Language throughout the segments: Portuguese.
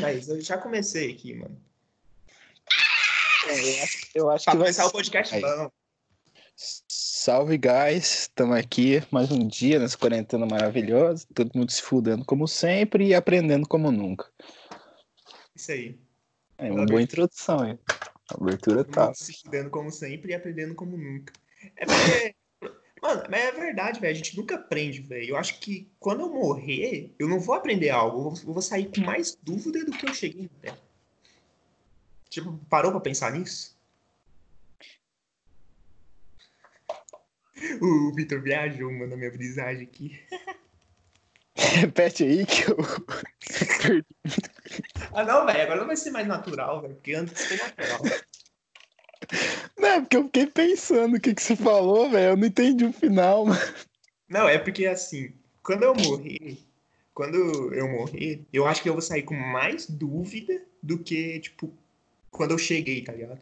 Mas eu já comecei aqui, mano. É, eu acho, eu acho Pra que vai o podcast Aí. bom. Salve, guys! Estamos aqui mais um dia nessa quarentena maravilhosa. Todo mundo se fudendo como sempre e aprendendo como nunca. Isso aí. É uma boa introdução, hein? A abertura tá. Se estudando como sempre e aprendendo como nunca. É porque. Mano, mas é verdade, velho. A gente nunca aprende, velho. Eu acho que quando eu morrer, eu não vou aprender algo. Eu vou- sair com mais dúvida do que eu cheguei, velho. Tipo, parou pra pensar nisso? O Vitor viajou, mano, na minha brisagem aqui. Repete aí que eu. perdi. Ah, não, velho. Agora não vai ser mais natural, velho. Porque antes foi natural. Não, é porque eu fiquei pensando o que, que você falou, velho. Eu não entendi o final, mano. Não, é porque assim, quando eu morrer, quando eu morrer, eu acho que eu vou sair com mais dúvida do que, tipo, quando eu cheguei, tá ligado?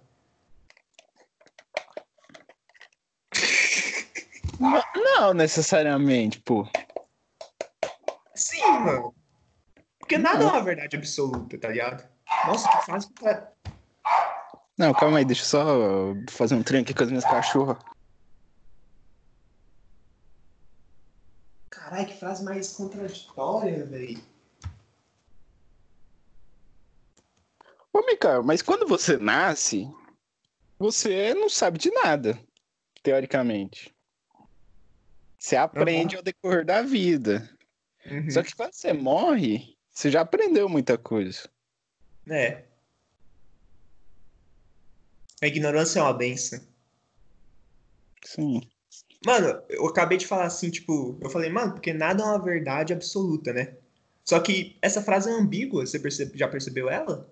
Não, necessariamente, pô. Sim, mano. Porque nada é uma verdade absoluta, tá ligado? Nossa, que fase que tá. Não, calma aí, deixa eu só fazer um trem aqui com as minhas cachorras. Caralho, que frase mais contraditória, velho. Ô, Mikael, mas quando você nasce, você não sabe de nada, teoricamente. Você aprende ao decorrer da vida. Uhum. Só que quando você morre, você já aprendeu muita coisa. É. A ignorância é uma benção. Sim. Mano, eu acabei de falar assim, tipo, eu falei, mano, porque nada é uma verdade absoluta, né? Só que essa frase é ambígua, você percebe- já percebeu ela?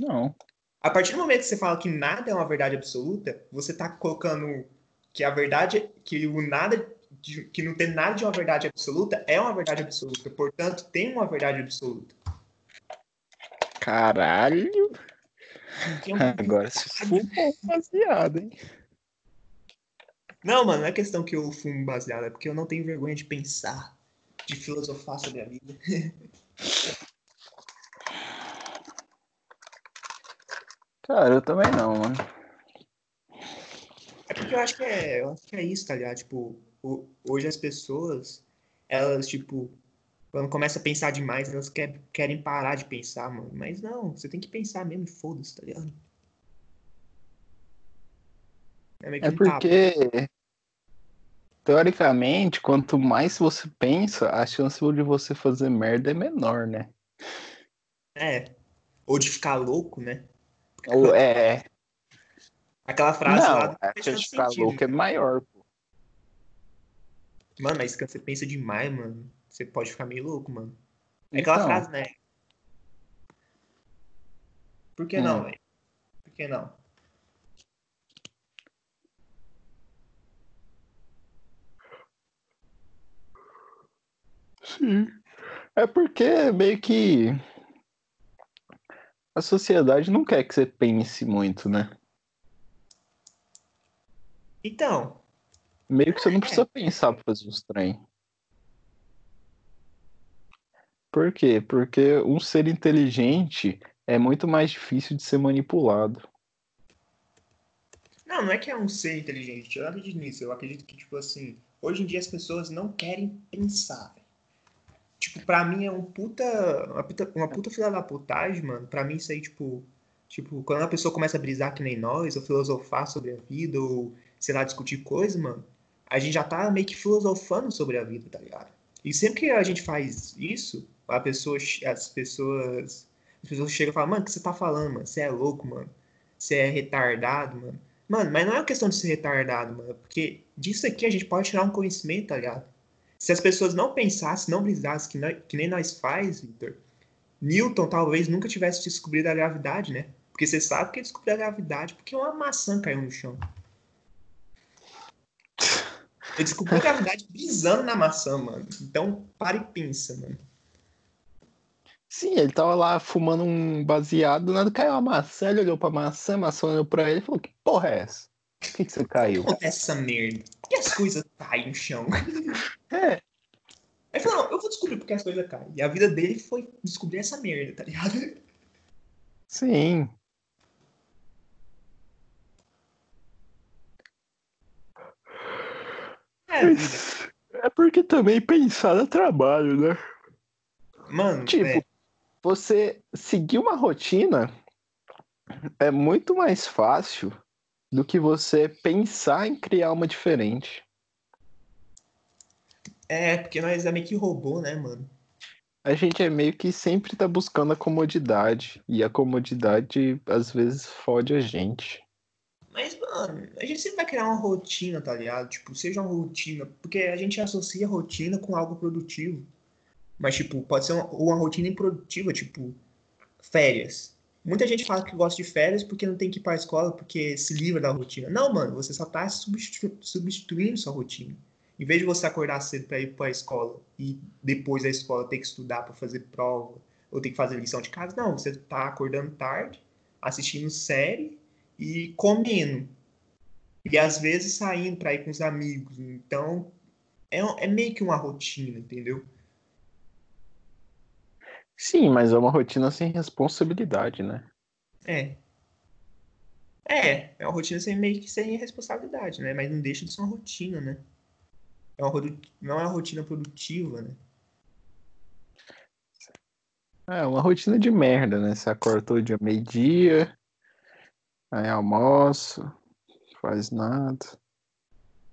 Não. A partir do momento que você fala que nada é uma verdade absoluta, você tá colocando que a verdade, que o nada, que não tem nada de uma verdade absoluta é uma verdade absoluta. Portanto, tem uma verdade absoluta. Caralho. Agora se fumou baseado, hein? Não, mano, não é questão que eu fumo baseado, é porque eu não tenho vergonha de pensar, de filosofar sobre a vida. Cara, eu também não, mano. É porque eu acho que é, eu acho que é isso, tá ligado? Tipo, hoje as pessoas, elas, tipo, quando começa a pensar demais, elas quer, querem parar de pensar, mano. Mas não, você tem que pensar mesmo e foda-se, tá ligado? É meio que É porque, teoricamente, quanto mais você pensa, a chance de você fazer merda é menor, né? É. Ou de ficar louco, né? Ou é. Aquela frase lá Não, não a chance de ficar sentido. louco é maior, pô. Mano, mas quando você pensa demais, mano, você pode ficar meio louco, mano. É aquela Então. frase, né? Por que não, Hum. velho? Por que não? Sim. É porque meio que a sociedade não quer que você pense muito, né? Então, Meio que você não precisa pensar pra fazer uns trem. Por quê? Porque um ser inteligente é muito mais difícil de ser manipulado. não, não é que é um ser inteligente. Eu acredito nisso. Eu acredito que, tipo assim, hoje em dia as pessoas não querem pensar. Tipo, pra mim é um puta. Uma puta, uma puta filha da putagem, mano. Pra mim isso aí, tipo. Tipo, quando a pessoa começa a brisar que nem nós, ou filosofar sobre a vida, ou, sei lá, discutir coisa, mano, a gente já tá meio que filosofando sobre a vida, tá ligado? E sempre que a gente faz isso, a pessoa, as pessoas. As pessoas chegam e falam, mano, o que você tá falando, mano? Você é louco, mano. Você é retardado, mano. Mano, mas não é uma questão de ser retardado, mano. Porque disso aqui a gente pode tirar um conhecimento, tá ligado? Se as pessoas não pensassem, não brisassem que, que nem nós faz, Victor, Newton talvez nunca tivesse descobrido a gravidade, né? Porque você sabe que ele descobriu a gravidade porque uma maçã caiu no chão. Ele descobriu a gravidade brisando na maçã, mano. Então, para e pensa, mano. Sim, ele tava lá fumando um baseado, do nada caiu uma maçã, ele olhou pra maçã, a maçã olhou pra ele e falou, que porra é essa? Por que, que você caiu? acontece essa merda? Por que as coisas caem no chão? É. Ele falou, não, eu vou descobrir porque as coisas caem. E a vida dele foi descobrir essa merda, tá ligado? Sim. É, vida. É porque também pensar é trabalho, né? Mano, Tipo, é, você seguir uma rotina é muito mais fácil do que você pensar em criar uma diferente. é, porque nós é meio que robô, né, mano? A gente é meio que sempre tá buscando a comodidade. E a comodidade às vezes fode a gente. Mas, mano, a gente sempre vai criar uma rotina, tá ligado? Tipo, seja uma rotina. Porque a gente associa rotina com algo produtivo. Mas, tipo, pode ser uma, uma rotina improdutiva, tipo, férias. Muita gente fala que gosta de férias porque não tem que ir pra escola, porque se livra da rotina. Não, mano, você só tá substitu- substituindo sua rotina. Em vez de você acordar cedo pra ir pra escola e depois da escola ter que estudar pra fazer prova ou ter que fazer lição de casa, não, você tá acordando tarde, assistindo série e comendo. E às vezes saindo pra ir com os amigos. Então, é, é meio que uma rotina, entendeu? Sim, mas é uma rotina sem responsabilidade, né? É. É, é uma rotina sem, meio que sem responsabilidade, né? Mas não deixa de ser uma rotina, né? É uma, não é uma rotina produtiva, né? É uma rotina de merda, né? Você acorda todo dia meio-dia, aí almoço, faz nada.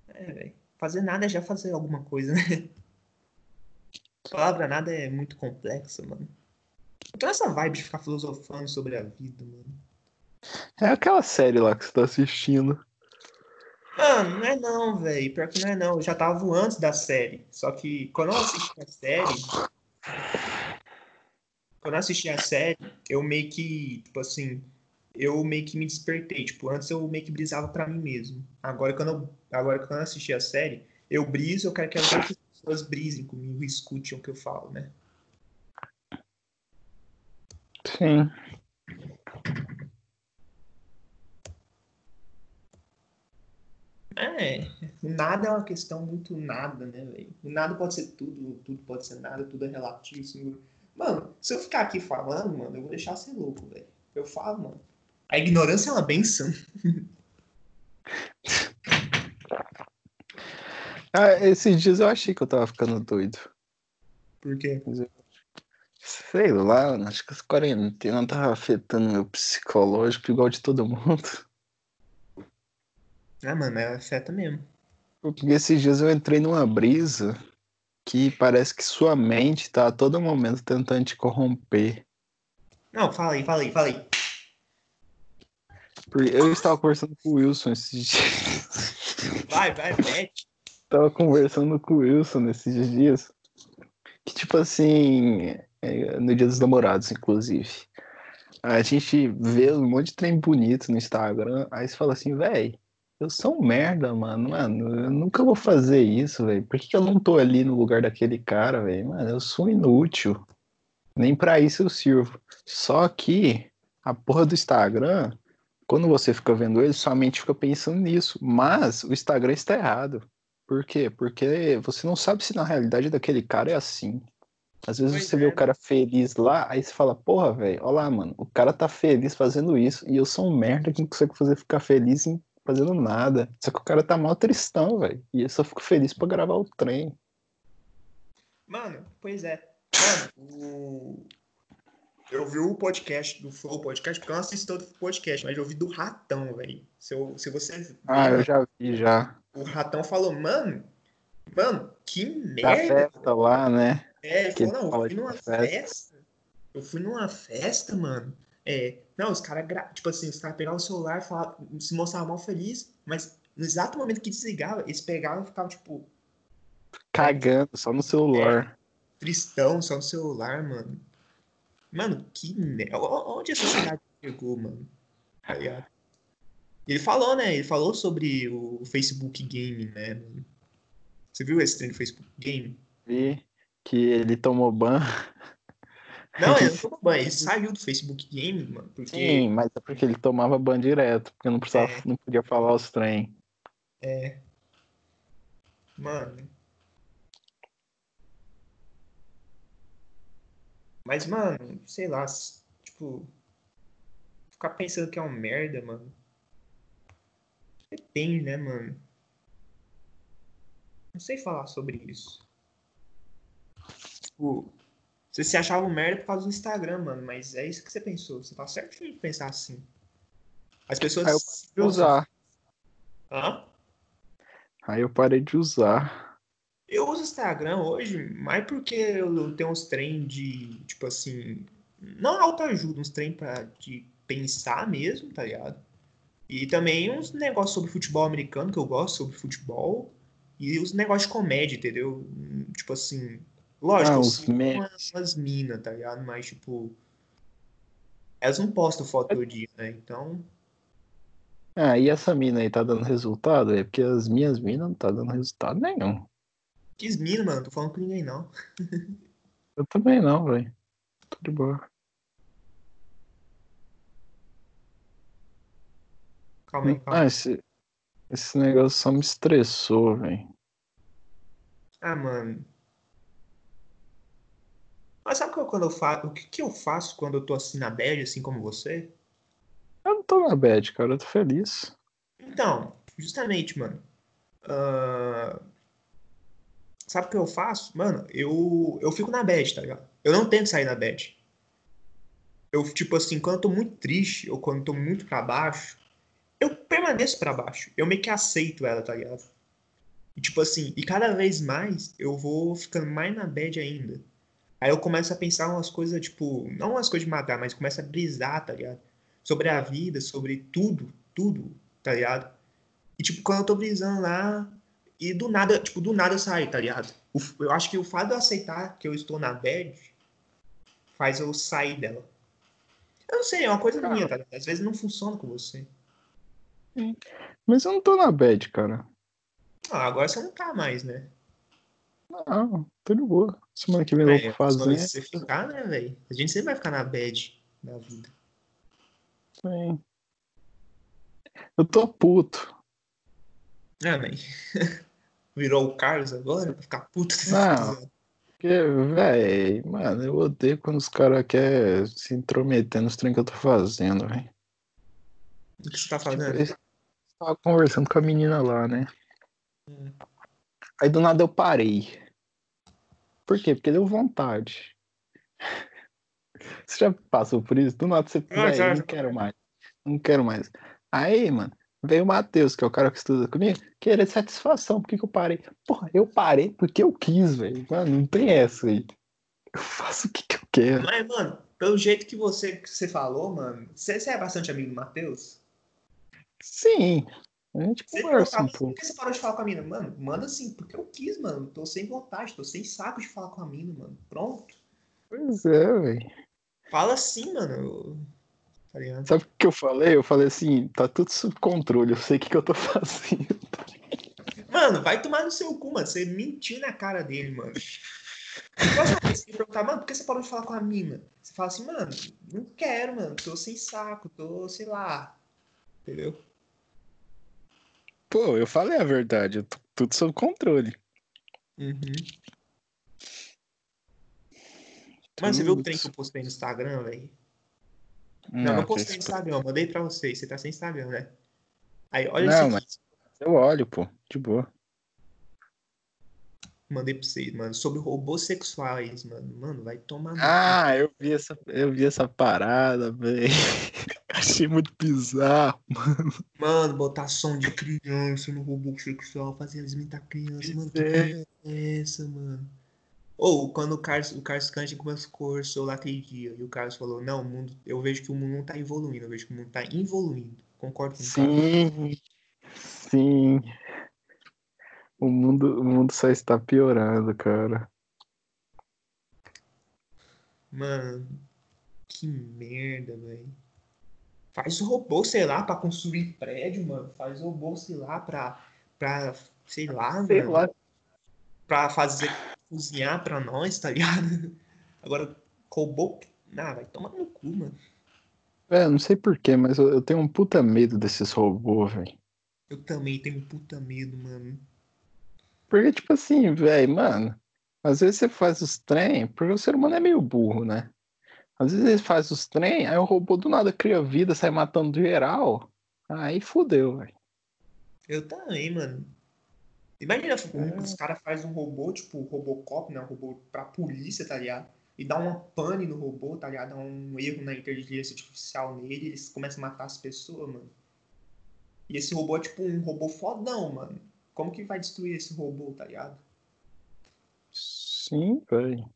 É, velho. Fazer nada é já fazer alguma coisa, né? A palavra nada é muito complexa, mano. Então essa vibe de ficar filosofando sobre a vida, mano. É aquela série lá que você tá assistindo. Mano, não é não, velho. Pior que não é não. Eu já tava voando antes da série. Só que quando eu assisti a série. Quando eu assisti a série, eu meio que, tipo assim, eu meio que me despertei. Tipo, antes eu meio que brisava pra mim mesmo. Agora quando eu, agora quando eu assisti a série, eu briso, eu quero que as outras pessoas brisem comigo e escutem o que eu falo, né? Sim. É, nada é uma questão muito nada, né, velho? O nada pode ser tudo, tudo pode ser nada, tudo é relativo. assim. Mano, se eu ficar aqui falando, mano, eu vou deixar ser louco, velho. Eu falo, mano. A ignorância é uma benção. Ah, esses dias eu achei que eu tava ficando doido. Por quê? Sei lá, acho que essa quarentena tava afetando meu psicológico igual de todo mundo. Ah, mano, é afeta mesmo. Porque esses dias eu entrei numa brisa que parece que sua mente tá a todo momento tentando te corromper. Não, fala aí, fala aí, fala aí. Porque eu estava conversando com o Wilson esses dias. Vai, vai, mete. Tava conversando com o Wilson nesses dias. Que tipo assim, no dia dos namorados, inclusive. A gente vê um monte de trem bonito no Instagram, aí você fala assim, véi, eu sou um merda, mano. Mano, eu nunca vou fazer isso, velho. Por que, eu não tô ali no lugar daquele cara, velho? Mano, eu sou inútil. Nem pra isso eu sirvo. Só que a porra do Instagram, quando você fica vendo ele, sua mente fica pensando nisso. Mas o Instagram está errado. Por quê? Porque você não sabe se na realidade daquele cara é assim. Às vezes Pois você é, vê o né? cara feliz lá, aí você fala, porra, velho, olha lá, mano, o cara tá feliz fazendo isso, e eu sou um merda que não consigo fazer ficar feliz em fazendo nada. Só que o cara tá mal tristão, velho. E eu só fico feliz pra gravar o trem. Mano, pois é. Mano, o... eu vi o podcast do Flow Podcast, porque eu não assisto todo o podcast, mas eu ouvi do Ratão, velho. Se, eu- se você. Ah, eu já vi já. O Ratão falou, mano, mano, que Da merda. festa lá, né? É, ele falou, não, eu fui numa festa. festa. Eu fui numa festa, mano. É, não, os caras, tipo assim, os caras pegavam o celular e falavam, se mostravam mal feliz, mas no exato momento que desligava, eles pegavam e ficavam, tipo, Cagando só no celular. tristão só no celular, mano. Mano, que merda. Onde a sociedade chegou, mano? Tá ligado? Ele falou, né? Ele falou sobre o Facebook Game, né? mano? Você viu esse trem do Facebook Game? Vi que ele tomou ban. Não, ele não tomou banho, ele saiu do Facebook Game, mano, porque Sim, mas é porque ele tomava ban direto, porque não precisava, É. não podia falar os trem. Mano. Mas, mano, sei lá, tipo. Ficar pensando que é um merda, mano. Depende, né, mano? Não sei falar sobre isso. Tipo, você se achava um merda por causa do Instagram, mano, mas é isso que você pensou. Você tá certo de pensar assim. As pessoas. Aí eu parei de usar. Hã? Aí eu parei de usar. Eu uso Instagram hoje mais porque eu tenho uns trem de, tipo assim, não autoajuda, uns trem pra de pensar mesmo, tá ligado? E também uns negócios sobre futebol americano que eu gosto, sobre futebol, e os negócios de comédia, entendeu? Tipo assim, lógico, Ah, eu os sigo memes. umas, minas, tá ligado? Mas, tipo, elas não postam foto todo dia, né? Então, Ah, e essa mina aí tá dando resultado? É porque as minhas minas não tá dando resultado nenhum. que mina, mano, não tô falando com ninguém, não. Eu também não, velho. Tô de boa. Calma aí, calma Ah, aí. esse, esse negócio só me estressou, velho. Ah, mano. Mas sabe que eu- quando eu faço, o que que eu faço quando eu tô assim na bad, assim como você? Eu não tô na bad, cara. Eu tô feliz. Então, justamente, mano. ah, Sabe o que eu faço? Mano, eu, eu fico na bad, tá ligado? Eu não tento sair da bad. Eu, tipo assim, quando eu tô muito triste ou quando eu tô muito pra baixo, eu permaneço pra baixo. Eu meio que aceito ela, tá ligado? E tipo assim, e cada vez mais eu vou ficando mais na bad ainda. Aí eu começo a pensar umas coisas, tipo, não umas coisas de matar, mas começo a brisar, tá ligado? Sobre a vida, sobre tudo, tudo, tá ligado? E tipo, quando eu tô brisando lá, e do nada, tipo, do nada eu saio, tá ligado? Eu acho que o fato de eu aceitar que eu estou na bad faz eu sair dela. Eu não sei, é uma coisa minha, tá ligado? Às vezes não funciona com você. Mas eu não tô na bad, cara. Ah, agora você não tá mais, né? Não, tô de boa. Semana que vem eu vou se fazer. você ficar, né, velho? A gente sempre vai ficar na bad na vida. Sim. Eu tô puto. Ah, velho. Virou o Carlos agora pra ficar puto Não. Porque, véi, mano, eu odeio quando os caras querem se intrometer nos trem que eu tô fazendo, velho. O que você tá Tipo, fazendo? eu tava conversando com a menina lá, né? Hum. Aí do nada eu parei. Por quê? Porque deu vontade. Você já passou por isso? Do nada você, Ah, já, não quero mais. Não quero mais. Aí, mano, veio o Matheus, que é o cara que estuda comigo, querer satisfação. Por que, que eu parei? Porra, eu parei porque eu quis, velho. Mano, não tem essa aí. Eu faço o que, que eu quero. Mas, mano, pelo jeito que você, que você falou, mano, você, você é bastante amigo do Matheus? Sim. A gente Você conversa perguntava, um por pouco. que você parou de falar com a mina? Mano, manda assim, porque eu quis, mano. Tô sem vontade, tô sem saco de falar com a mina, mano. Pronto. Pois é, velho. Fala assim, mano. Tá ligado? Sabe o que eu falei? Eu falei assim, tá tudo sob controle, eu sei o que, que eu tô fazendo. Mano, vai tomar no seu cu, mano. Você mentiu na cara dele, mano. Próxima vez que ele perguntar, mano, por que você parou de falar com a mina? Você fala assim, mano, não quero, mano. Tô sem saco, tô, sei lá. Entendeu? Pô, eu falei a verdade, eu tô tudo sob controle. Uhum. Mano, você viu o trem que eu postei no Instagram, velho? Não, não Não, postei no Instagram, eu mandei pra vocês. Você tá sem Instagram, né? Aí, olha Não, isso aqui. mas eu olho, pô, de boa. Mandei pra vocês, mano. Sobre robôs sexuais, mano. Mano, vai tomar. Ah, eu vi essa, eu vi essa parada, velho. Achei muito bizarro. Mano, botar som de criança no robô sexual, fazer eles imitar criança, mano. Que É. é essa, mano? Ou quando o Carlos, o Carlos Kanji conversou lá aquele dia e o Carlos falou, não, o mundo, eu vejo que o mundo não tá evoluindo, eu vejo que o mundo tá involuindo. Concordo com o Carlos? Sim, sim. O mundo, o mundo só está piorando, cara. Mano, que merda, velho. Faz robô, sei lá, pra construir prédio, mano. Faz robô, sei lá, pra, pra sei lá, Sei mano. lá. Pra fazer, cozinhar pra nós, tá ligado? Agora, robô, ah, vai tomar no cu, mano. É, não sei porquê, mas eu, eu tenho um puta medo desses robôs, velho. Eu também tenho puta medo, mano. Porque, tipo assim, velho, mano, Às vezes você faz os trem, porque o ser humano é meio burro, né? Às vezes ele faz os trem, aí o robô do nada cria vida, sai matando geral. Aí fudeu, velho. Eu também, mano. Imagina, é. os caras fazem um robô, tipo o Robocop, né? Um robô pra polícia, tá ligado? E dá uma pane no robô, tá ligado? Dá um erro na inteligência artificial nele e eles começam a matar as pessoas, mano. E esse robô é tipo um robô fodão, mano. Como que vai destruir esse robô, tá ligado? Sim, velho.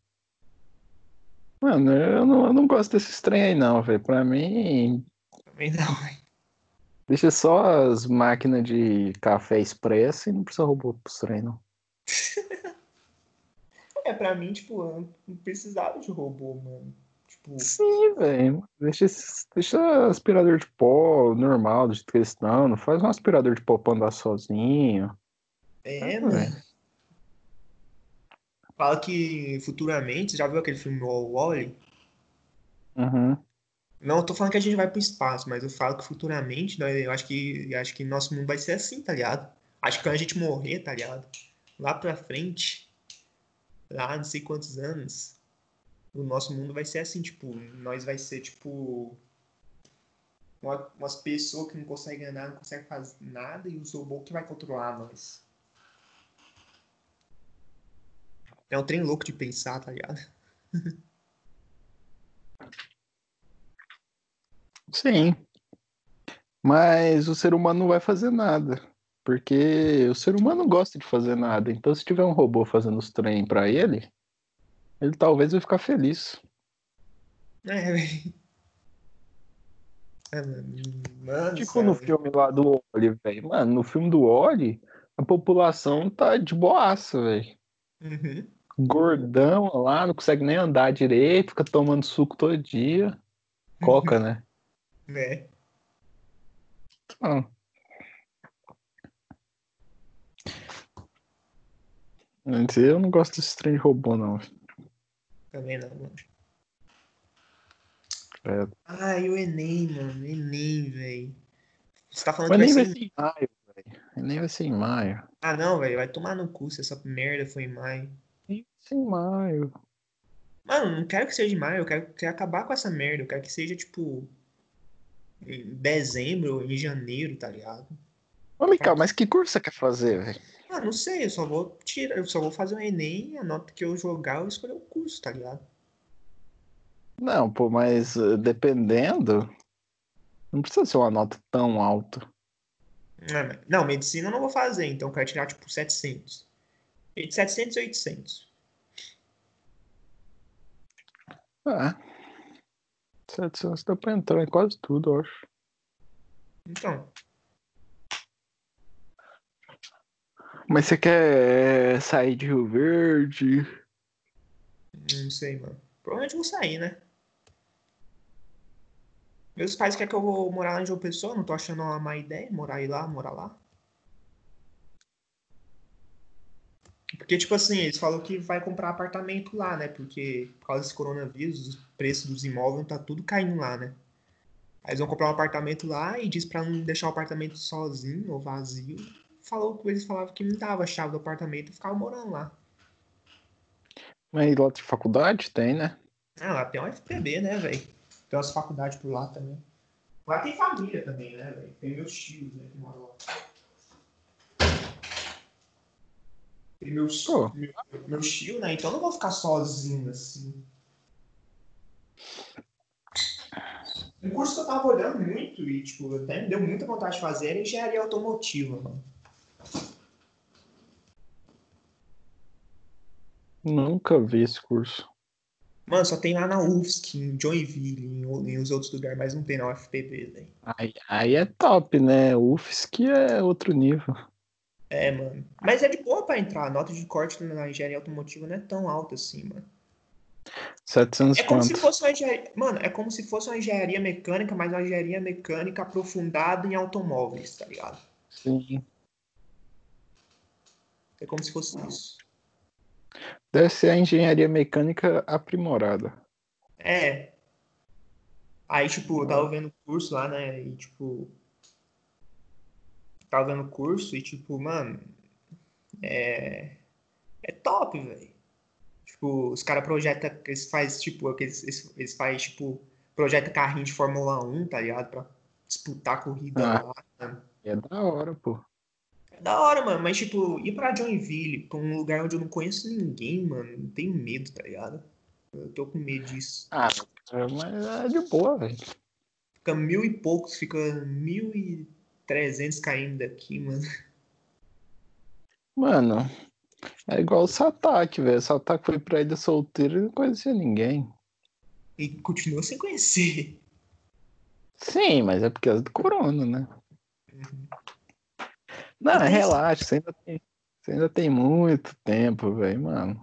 Mano, eu não, eu não gosto desses trem aí não, velho. Pra mim. Também não, velho. Deixa só as máquinas de café expresso e não precisa robô pro trem, não. é, pra mim, tipo, não precisava de robô, mano. Tipo... Sim, velho. Deixa, deixa aspirador de pó normal, do jeito que eles estão. Não faz um aspirador de pó pra andar sozinho. É, ah, mano. Fala que futuramente, você já viu aquele filme Wall-E? Uhum. Não, eu tô falando que a gente vai pro espaço, mas eu falo que futuramente, né, eu acho que eu acho que nosso mundo vai ser assim, tá ligado? Acho que quando a gente morrer, tá ligado? Lá pra frente, lá não sei quantos anos, o nosso mundo vai ser assim, tipo, nós vai ser tipo uma, umas pessoas que não conseguem andar, não conseguem fazer nada e os robôs que vai controlar nós. É um trem louco de pensar, tá ligado? Sim. Mas o ser humano não vai fazer nada. Porque o ser humano gosta de fazer nada. Então, se tiver um robô fazendo os trem para ele, ele talvez vai ficar feliz. É, velho. É, mano, tipo no filme lá do Oli, velho. Mano, no filme do Oli, a população tá de boaça, velho. Uhum. Gordão lá, não consegue nem andar direito, fica tomando suco todo dia. Coca, né? É. Ah. Eu não gosto desse trem de robô, não. Também não, mano. É. Ah, e o Enem, mano. Enem, velho. Você tá falando o que Enem vai ser... vai ser em maio, velho. Enem vai ser em maio. Ah, não, velho. Vai tomar no cu se essa merda foi em maio. Em maio. Mano, não quero que seja em maio. Eu quero, quero acabar com essa merda. Eu quero que seja, tipo, em dezembro ou em janeiro, tá ligado? Ô, Mical, mas que curso você quer fazer, velho? Ah, não sei, eu só vou tirar, eu só vou fazer um Enem, a nota que eu jogar, eu escolher o curso, tá ligado? Não, pô, mas uh, dependendo, não precisa ser uma nota tão alta. Não, medicina eu não vou fazer, então eu quero tirar tipo 700. Entre 700 e 800. É. 700 dá pra entrar em quase tudo, eu acho. Então. Mas você quer sair de Rio Verde? Não sei, mano. Provavelmente vou sair, né? Meus pais querem que eu vou morar lá em João Pessoa, não tô achando uma má ideia morar aí lá, morar lá. Porque, tipo assim, eles falam que vai comprar apartamento lá, né? Porque por causa desse coronavírus, o preço dos imóveis tá tudo caindo lá, né? Aí eles vão comprar um apartamento lá e diz pra não deixar o apartamento sozinho ou vazio. Falou que eles falavam que me dava a chave do apartamento e ficava morando lá. Mas lá de faculdade tem, né? Ah, lá tem um FPB, né, velho? Tem umas faculdades por lá também. Lá tem família também, né, velho? Tem meus tios, né, que moram lá. Oh. meu, meus tios, né? Então eu não vou ficar sozinho assim. Um curso que eu tava olhando muito e, tipo, até me deu muita vontade de fazer era engenharia automotiva, mano. Nunca vi esse curso. Mano, só tem lá na UFSC, em Joinville, em, em os outros lugares, mas não tem na UFPB, velho. Aí, aí é top, né? UFSC é outro nível. É, mano. Mas é de boa pra entrar. A nota de corte na engenharia automotiva não é tão alta assim, mano. 700 é como quanto? se fosse uma engenharia... Mano, é como se fosse uma engenharia mecânica, mas uma engenharia mecânica aprofundada em automóveis, tá ligado? Sim. É como se fosse isso. Deve ser a engenharia mecânica aprimorada. É. Aí, tipo, eu tava vendo curso lá, né? E, tipo, tava dando curso e, tipo, mano, é, é top, velho. Tipo, os caras projetam, eles faz tipo, eles, eles faz, tipo, projeta carrinho de Fórmula 1, tá ligado? Pra disputar a corrida Ah. lá. mano. É da hora, pô. É da hora, mano, mas tipo, ir pra Joinville, pra um lugar onde eu não conheço ninguém, mano, eu tenho medo, tá ligado? Eu tô com medo disso. Ah, mas é de boa, velho. Fica mil e poucos, fica mil e trezentos km daqui, mano. Mano, é igual o Satak, velho. O Satak foi pra ilha solteira e não conhecia ninguém. E continua sem conhecer. Sim, mas é por causa do corona, né? Uhum. Não, Mas- relaxa, você ainda tem, você ainda tem muito tempo, velho, mano.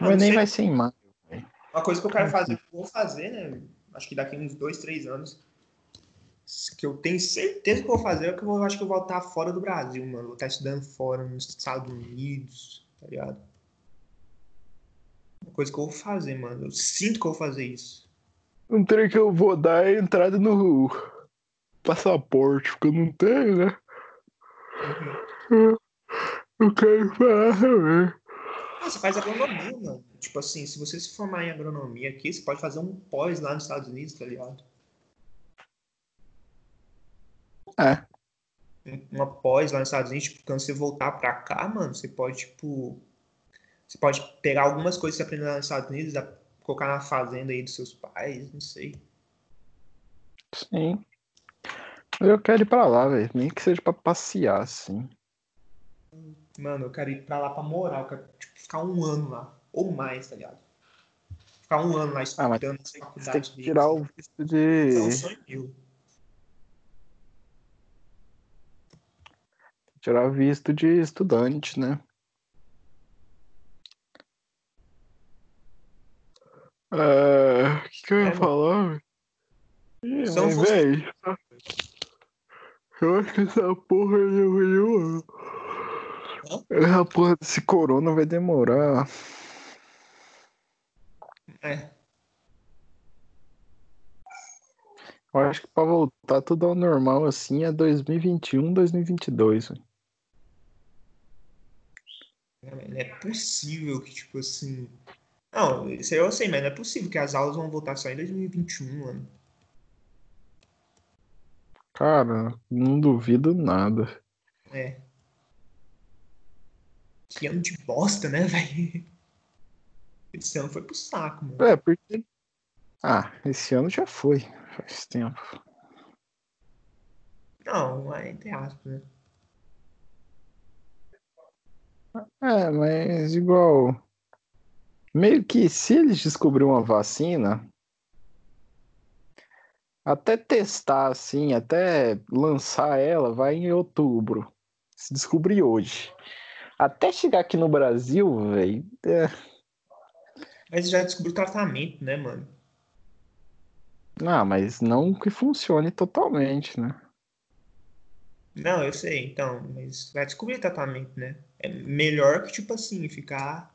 Mas nem sei. vai ser em maio. Uma coisa que eu quero fazer, vou fazer, né? Acho que daqui uns dois, três anos. Que eu tenho certeza que eu vou fazer é que eu vou- acho que eu vou estar fora do Brasil, mano. Vou estar estudando fora, nos Estados Unidos, tá ligado? Uma coisa que eu vou fazer, mano. Eu sinto que eu vou fazer isso. Um trem que eu vou dar é entrada no passaporte, porque eu não tenho, né? Eu quero falar também. Ah, você faz agronomia, mano. Tipo assim, se você se formar em agronomia aqui, você pode fazer um pós lá nos Estados Unidos, tá ligado? É. Um- Uma pós lá nos Estados Unidos, tipo, quando você voltar pra cá, mano, você pode, tipo. Você pode pegar algumas coisas que você aprendeu lá nos Estados Unidos, colocar na fazenda aí dos seus pais, não sei. Sim. Eu quero ir pra lá, velho. Nem que seja pra passear, assim. Mano, eu quero ir pra lá pra morar, eu quero tipo, ficar um ano lá. Ou mais, tá ligado? Ficar um ano lá Ah, mas estudando essa Você tem que deles. tirar o visto de. É um sonho meu. Tirar visto de estudante, né? Ah, O que, que eu ia É, falar? velho? Ih, Se eu não mas, fosse- véi, eu acho que essa porra nenhuma. Essa porra desse corona vai demorar. É. Eu acho que pra voltar tudo ao normal assim é 2021, 2022. velho. Não é possível que, tipo assim. Não, isso aí eu sei, mas não é possível que as aulas vão voltar só em 2021, mano. Cara, não duvido nada. É. Que ano de bosta, né, velho? Esse ano foi pro saco, mano. É, porque. Ah, esse ano já foi. Faz tempo. Não, é entre aspas, né? É, mas igual. Meio que se eles descobrirem uma vacina, até testar assim, até lançar ela, vai em outubro. Se descobrir hoje. Até chegar aqui no Brasil, velho. É... Mas já descobriu tratamento, né, mano? Ah, mas não que funcione totalmente, né? Não, eu sei, então, mas vai descobrir tratamento, né? É melhor que, tipo assim, ficar.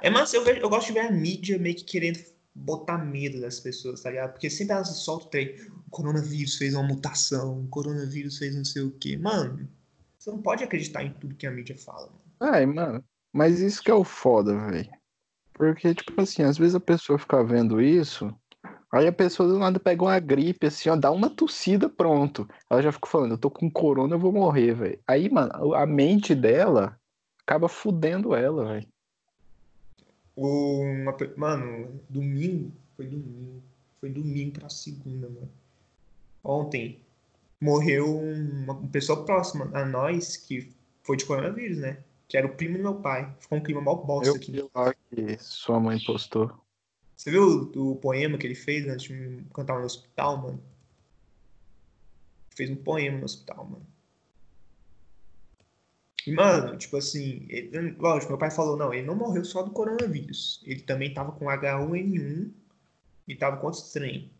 É, mas eu, vejo- eu gosto de ver a mídia meio que querendo botar medo das pessoas, tá ligado? Porque sempre elas soltam o trem. O coronavírus fez uma mutação, o coronavírus fez não sei o quê. Mano, você não pode acreditar em tudo que a mídia fala, mano. Ai, mano, mas isso que é o foda, velho. Porque, tipo assim, às vezes a pessoa fica vendo isso, aí a pessoa do nada pega uma gripe, assim, ó, dá uma tossida, pronto. Ela já fica falando, eu tô com corona, eu vou morrer, velho. Aí, mano, a mente dela acaba fudendo ela, velho. O- uma mano, domingo, foi domingo, foi domingo pra segunda, mano. Ontem morreu uma, pessoa próxima a nós que foi de coronavírus, né? Que era o primo do meu pai. Ficou um clima mó bosta Eu aqui. lá que sua mãe postou. Você viu o, poema que ele fez antes de cantar no hospital, mano? Fez um poema no hospital, mano. E, mano, tipo assim, ele- lógico, meu pai falou, não, ele não morreu só do coronavírus. Ele também tava com H1N1 e tava com outros trem.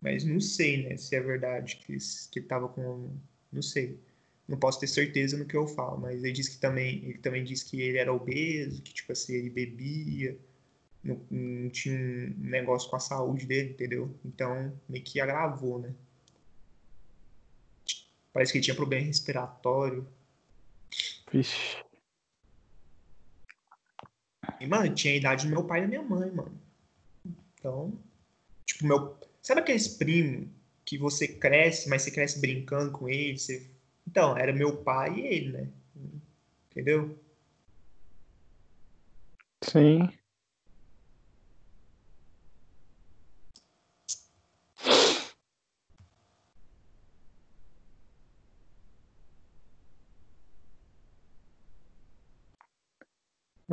Mas não sei, né, se é verdade que, que ele tava com. Não sei. Não posso ter certeza no que eu falo, mas ele disse que também. Ele também disse que ele era obeso, que, tipo assim, ele bebia não, não tinha um negócio com a saúde dele, entendeu? Então, meio que agravou, né? Parece que ele tinha problema respiratório. Vixe. E, mano, tinha a idade do meu pai e da minha mãe, mano. Então, tipo, meu. Sabe aqueles primos que você cresce, mas você cresce brincando com ele? Você... Então, era meu pai e ele, né? Entendeu? Sim.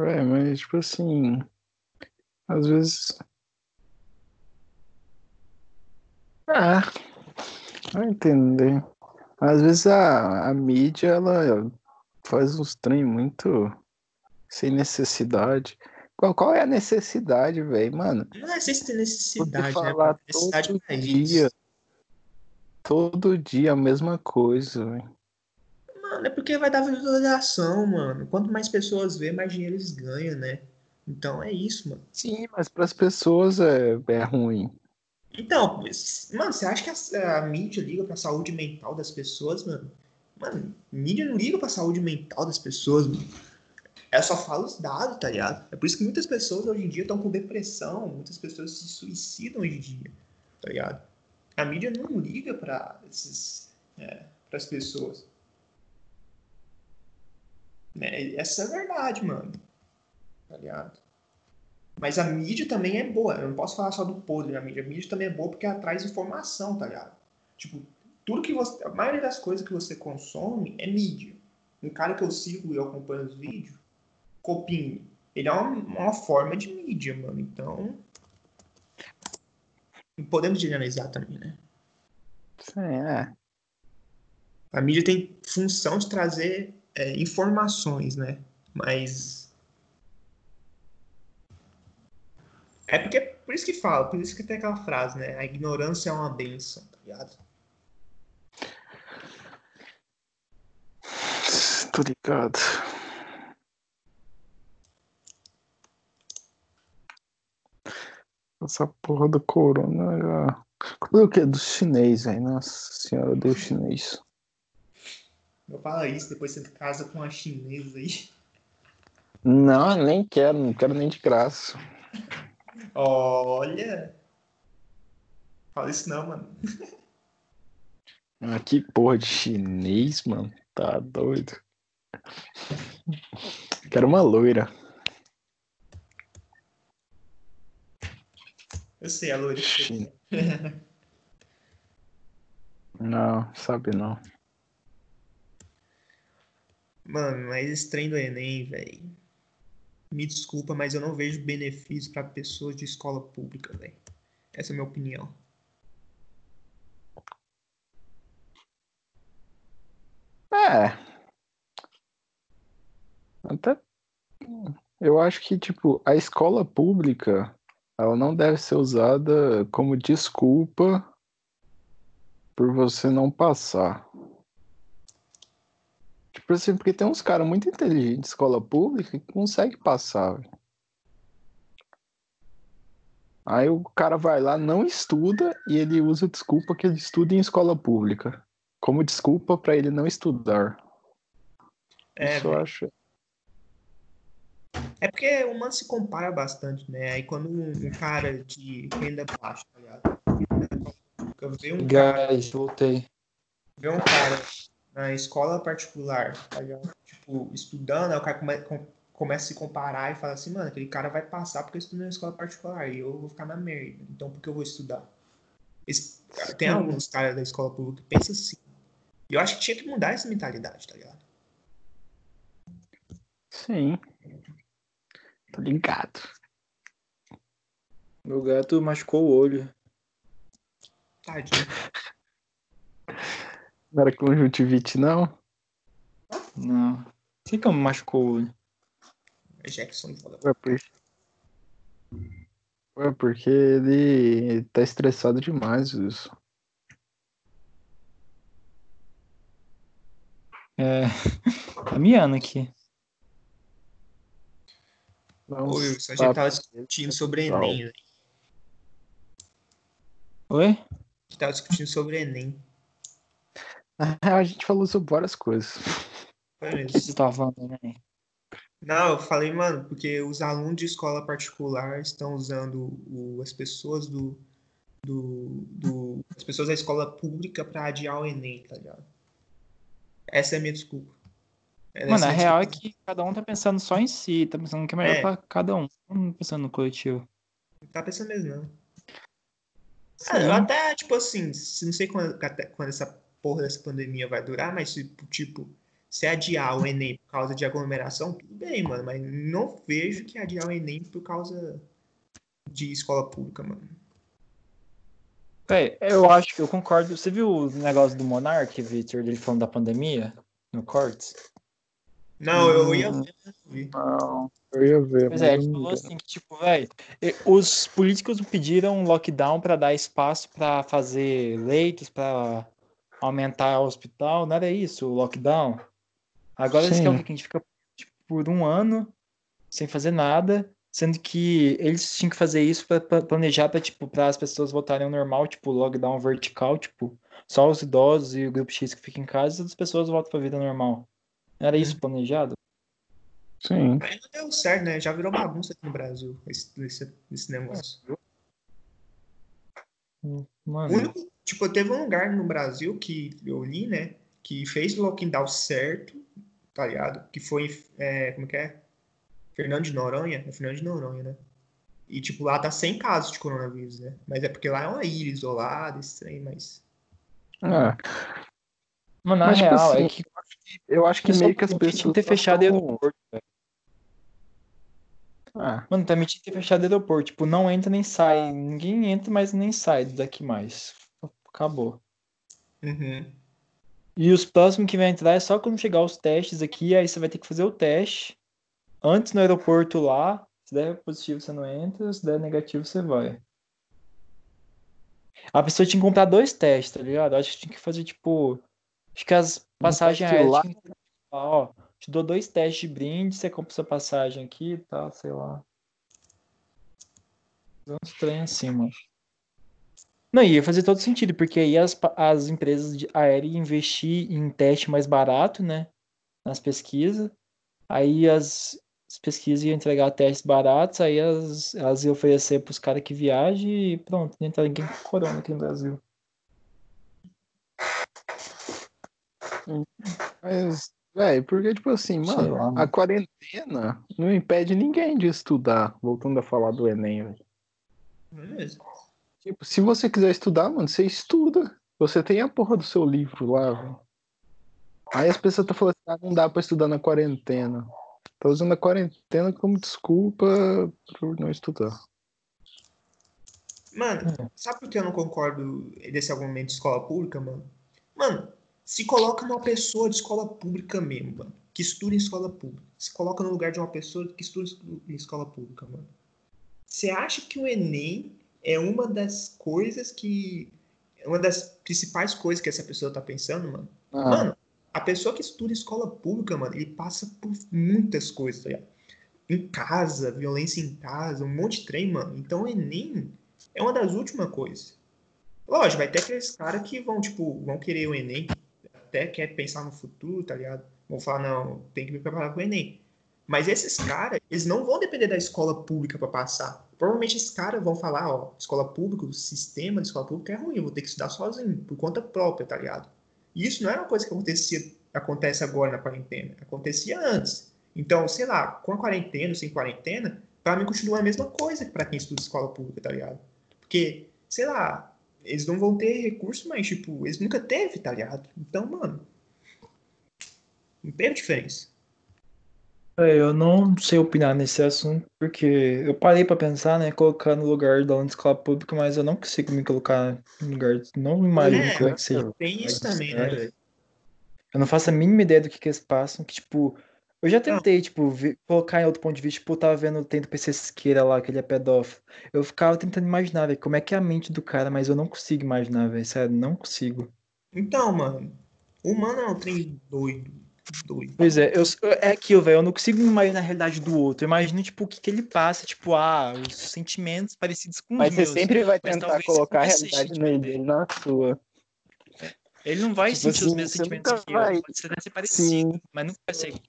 É, mas tipo assim, às vezes. Ah, vai entender. Às vezes a, a mídia ela faz uns trem muito sem necessidade. Qual, qual é a necessidade, velho, mano? Não é se tem necessidade, né? falar mano? Necessidade todo pra dia. isso. Todo dia a mesma coisa, velho. Mano, é porque vai dar visualização, mano. Quanto mais pessoas vê, mais dinheiro eles ganham, né? Então é isso, mano. Sim, mas para as pessoas é, é ruim. Então, mano, você acha que a, a mídia liga pra saúde mental das pessoas, mano? Mano, mídia não liga pra saúde mental das pessoas, mano. Ela só fala os dados, tá ligado? É por isso que muitas pessoas hoje em dia estão com depressão, muitas pessoas se suicidam hoje em dia, tá ligado? A mídia não liga pra esses, é, pras pessoas. Né? Essa é a verdade, mano. Tá ligado? Mas a mídia também é boa. Eu não posso falar só do podre da mídia. A mídia também é boa porque ela traz informação, tá ligado? Tipo, tudo que você. A maioria das coisas que você consome é mídia. Um cara que eu sigo e eu acompanho os vídeos, Copinho, ele é uma, uma forma de mídia, mano. Então. Não podemos generalizar também, né? Sim, é. A mídia tem função de trazer é, informações, né? Mas. É porque por isso que fala, por isso que tem aquela frase, né? A ignorância é uma benção, tá ligado? Tô ligado. Essa porra do corona já. Coisa o quê? Do chinês, velho. Nossa senhora, deu chinês. Eu falo isso, depois você casa com uma chinesa aí. Não, nem quero, não quero nem de graça. Olha! Fala isso não, mano. Ah, que porra de chinês, mano. Tá doido. Quero uma loira. Eu sei, a loira. China. Não, sabe não. Mano, mas esse trem do Enem, velho. Me desculpa, mas eu não vejo benefício pra pessoas de escola pública, velho. Essa é a minha opinião. É. Até. Eu acho que, tipo, a escola pública, ela não deve ser usada como desculpa por você não passar. Tipo assim, porque tem uns caras muito inteligentes de escola pública que conseguem passar. velho. Aí o cara vai lá, não estuda e ele usa a desculpa que ele estuda em escola pública. Como desculpa pra ele não estudar. É, Isso eu acho. É porque o humano se compara bastante, né? Aí quando um, cara de renda baixa, tá ligado? Vê um cara, Guys, voltei. vê um cara na escola particular, tá ligado? Tipo, estudando, aí o cara come- com- começa a se comparar e fala assim, mano, aquele cara vai passar porque eu estudei na escola particular e eu vou ficar na merda. Então por que eu vou estudar? Esse- tem alguns caras da escola pública que pensam assim. E eu acho que tinha que mudar essa mentalidade, tá ligado? Sim. Tô ligado. Meu gato machucou o olho. Tadinho. Não era conjuntivite, não? Não. Por que que eu machucou o olho? Jackson foda. É porque... É porque ele tá estressado demais, isso. É. Tá miando aqui. Não, Oi, a gente tá- tava discutindo sobre Enem, né? Oi? A gente tava discutindo sobre Enem. A gente falou sobre várias coisas. Foi O que mesmo. você tava falando, né? Não, eu falei, mano, porque os alunos de escola particular estão usando o, as pessoas do, do, do. as pessoas da escola pública pra adiar o Enem, tá ligado? Essa é a minha desculpa. É Mano, a real é desculpa. que cada um tá pensando só em si, tá pensando que é melhor É. pra cada um, não pensando no coletivo. Tá pensando mesmo, não. Sim. Ah, eu até, tipo assim, não sei quando, quando essa porra dessa pandemia vai durar, mas tipo, tipo, se adiar o Enem por causa de aglomeração, tudo bem, mano. Mas não vejo que adiar o Enem por causa de escola pública, mano. Véi, eu acho que eu concordo. Você viu o negócio do Monark, Victor, dele falando da pandemia no Cortes? Não, eu ia ver, não eu ia ver. Pois mas é, ele falou assim que, tipo, velho, os políticos pediram um lockdown pra dar espaço pra fazer leitos, pra aumentar o hospital, não era isso, o lockdown? Agora eles Sim. querem o quê? que a gente fica tipo, por um ano sem fazer nada, sendo que eles tinham que fazer isso pra pra planejar pra, tipo, para as pessoas voltarem ao normal, tipo, lockdown vertical, tipo, só os idosos e o grupo X que fica em casa e as pessoas voltam pra vida normal. Não era isso planejado? Sim. Mas não deu certo, né? Já virou bagunça aqui no Brasil, esse, esse, esse negócio. O Mano, único, tipo, teve um lugar no Brasil que eu li, né? Que fez o lockdown certo, tá ligado? Que foi, é, como que é? Fernando de Noronha? É Fernando de Noronha, né? E, tipo, lá tá 100 casos de coronavírus, né? Mas é porque lá é uma ilha isolada, trem, mas... Ah, mano, na Mas, tipo real, assim, é que eu acho que meio que as pessoas. tinha que ter fechado tão- aeroporto, velho. Ah, Mano, também tinha que ter fechado aeroporto. Tipo, não entra nem sai. Ninguém entra, mas nem sai daqui mais. Acabou. Uhum. E os próximos que vai entrar é só quando chegar os testes aqui, aí você vai ter que fazer o teste. Antes no aeroporto lá. Se der positivo, você não entra. Se der negativo, você vai. A pessoa tinha que comprar dois testes, tá ligado? Acho que tinha que fazer, tipo. Acho que as passagens aéreas lá. que falar, ó, te dou dois testes de brinde, você compra sua passagem aqui e tal, sei lá. Uns trem assim, mano. Não, ia fazer todo sentido, porque aí as, as empresas de aéreas iam investir em teste mais barato, né? Nas pesquisas. Aí as, as pesquisas iam entregar testes baratos, aí as, elas iam oferecer pros caras que viajam e pronto, não entra ninguém com corona aqui no Brasil. mas, velho, porque, tipo assim, Sei mano, lá, a mano. quarentena não impede ninguém de estudar. Voltando a falar do Enem, velho. Não é mesmo? Tipo, se você quiser estudar, mano, você estuda. Você tem a porra do seu livro lá. Aí as pessoas estão falando assim, ah, não dá pra estudar na quarentena. Tá usando a quarentena como desculpa por não estudar. Mano, sabe por que eu não concordo desse argumento de escola pública, mano? Mano, se coloca numa pessoa de escola pública mesmo, mano. Que estuda em escola pública. Se coloca no lugar de uma pessoa que estuda em escola pública, mano. Você acha que o Enem é uma das coisas que. É uma das principais coisas que essa pessoa tá pensando, mano? Ah, Mano, a pessoa que estuda escola pública, mano, ele passa por muitas coisas, tá ligado? Em casa, violência em casa, um monte de trem, mano. Então o Enem é uma das últimas coisas. Lógico, vai ter aqueles caras que vão, tipo, vão querer o Enem, até quer pensar no futuro, tá ligado? Vão falar, não, tem que me preparar pro Enem. Mas esses caras, eles não vão depender da escola pública para passar. Provavelmente esses caras vão falar, ó, escola pública, o sistema de escola pública é ruim, eu vou ter que estudar sozinho, por conta própria, tá ligado? E isso não era uma coisa que acontecia, acontece agora na quarentena, acontecia antes. Então, sei lá, com a quarentena, sem quarentena, pra mim continua a mesma coisa que pra quem estuda escola pública, tá ligado? Porque, sei lá, eles não vão ter recurso, mas, tipo, eles nunca teve, tá ligado? Então, mano, não teve diferença. É, eu não sei opinar nesse assunto, porque eu parei pra pensar, né, colocar no lugar da escola pública, mas eu não consigo me colocar no lugar, não imagino É, como é que seja. Tem isso também, né, É. velho? Eu não faço a mínima ideia do que que eles passam, que, tipo, eu já tentei, tipo, ver- colocar em outro ponto de vista, tipo, eu tava vendo o Tento PC Siqueira lá, que ele é pedófilo. Eu ficava tentando imaginar, velho, como é que é a mente do cara, mas eu não consigo imaginar, velho, sério, não consigo. Então, mano, o humano é um trem doido. Doido. Pois é, eu, é aquilo, velho, eu não consigo imaginar a realidade do outro. Eu imagino, tipo, o que que ele passa, tipo, ah, os sentimentos parecidos com os Mas você meus. sempre vai Mas tentar colocar a realidade no dele na sua. Ele não vai Tipo sentir os assim, mesmos você sentimentos nunca que eu. vai- Pode ser até ser parecido, Sim. mas nunca vai ser.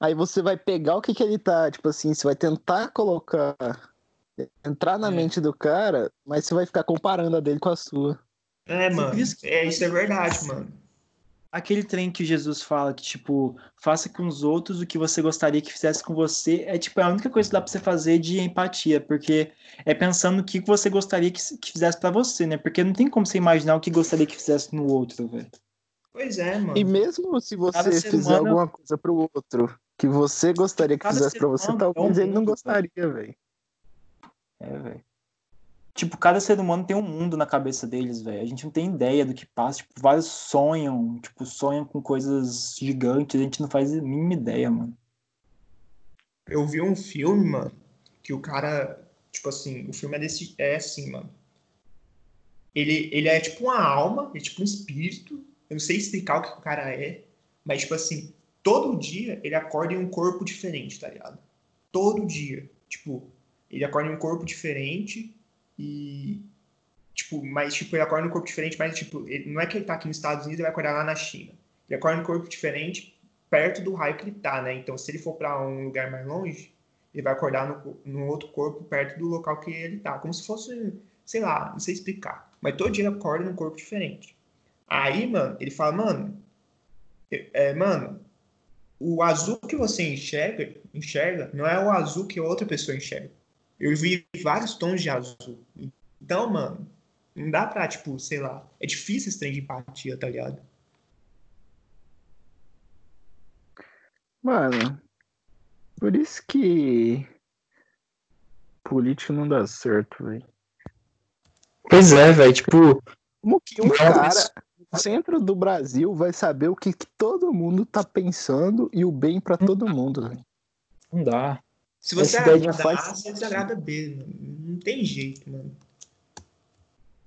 Aí você vai pegar o que que ele tá, tipo assim, você vai tentar colocar, entrar na É. mente do cara, mas você vai ficar comparando a dele com a sua. É, mano. É, isso é verdade, mano. Aquele trem que Jesus fala que, tipo, faça com os outros o que você gostaria que fizesse com você, é tipo, é a única coisa que dá pra você fazer de empatia, porque é pensando o que você gostaria que, que fizesse pra você, né? Porque não tem como você imaginar o que gostaria que fizesse no outro, velho. Pois é, mano. E mesmo se você fizer alguma coisa pro outro que você gostaria que Cada fizesse pra você, humano é um talvez ele não gostaria, velho. É, velho. Tipo, cada ser humano tem um mundo na cabeça deles, velho. A gente não tem ideia do que passa. Tipo, vários sonham, tipo, sonham com coisas gigantes. A gente não faz a mínima ideia, mano. Eu vi um filme, mano, que o cara, tipo assim, o filme é desse, é assim, mano. Ele, ele é tipo uma alma, é tipo um espírito. Eu não sei explicar o que o cara é, mas tipo assim, todo dia ele acorda em um corpo diferente, tá ligado? Todo dia. Tipo, ele acorda em um corpo diferente e tipo, mas tipo, ele acorda um corpo diferente, mas tipo, ele- não é que ele tá aqui nos Estados Unidos e vai acordar lá na China. Ele acorda um corpo diferente perto do raio que ele tá, né? Então, se ele for para um lugar mais longe, ele vai acordar no, no outro corpo perto do local que ele tá, como se fosse, sei lá, não sei explicar. Mas todo dia ele acorda num corpo diferente. Aí, mano, ele fala, mano, é, mano, o azul que você enxerga, enxerga não é o azul que outra pessoa enxerga. Eu vi vários tons de azul. Então, mano, não dá pra, tipo, sei lá, é difícil esse trem de empatia, tá ligado? Mano, por isso que político não dá certo, velho. Pois é, velho. Tipo, Como que um cara no centro do Brasil vai saber o que, que todo mundo tá pensando e o bem pra todo mundo, velho? não dá. Se você agrada A, faz você desagrada B. mano. Não tem jeito, mano.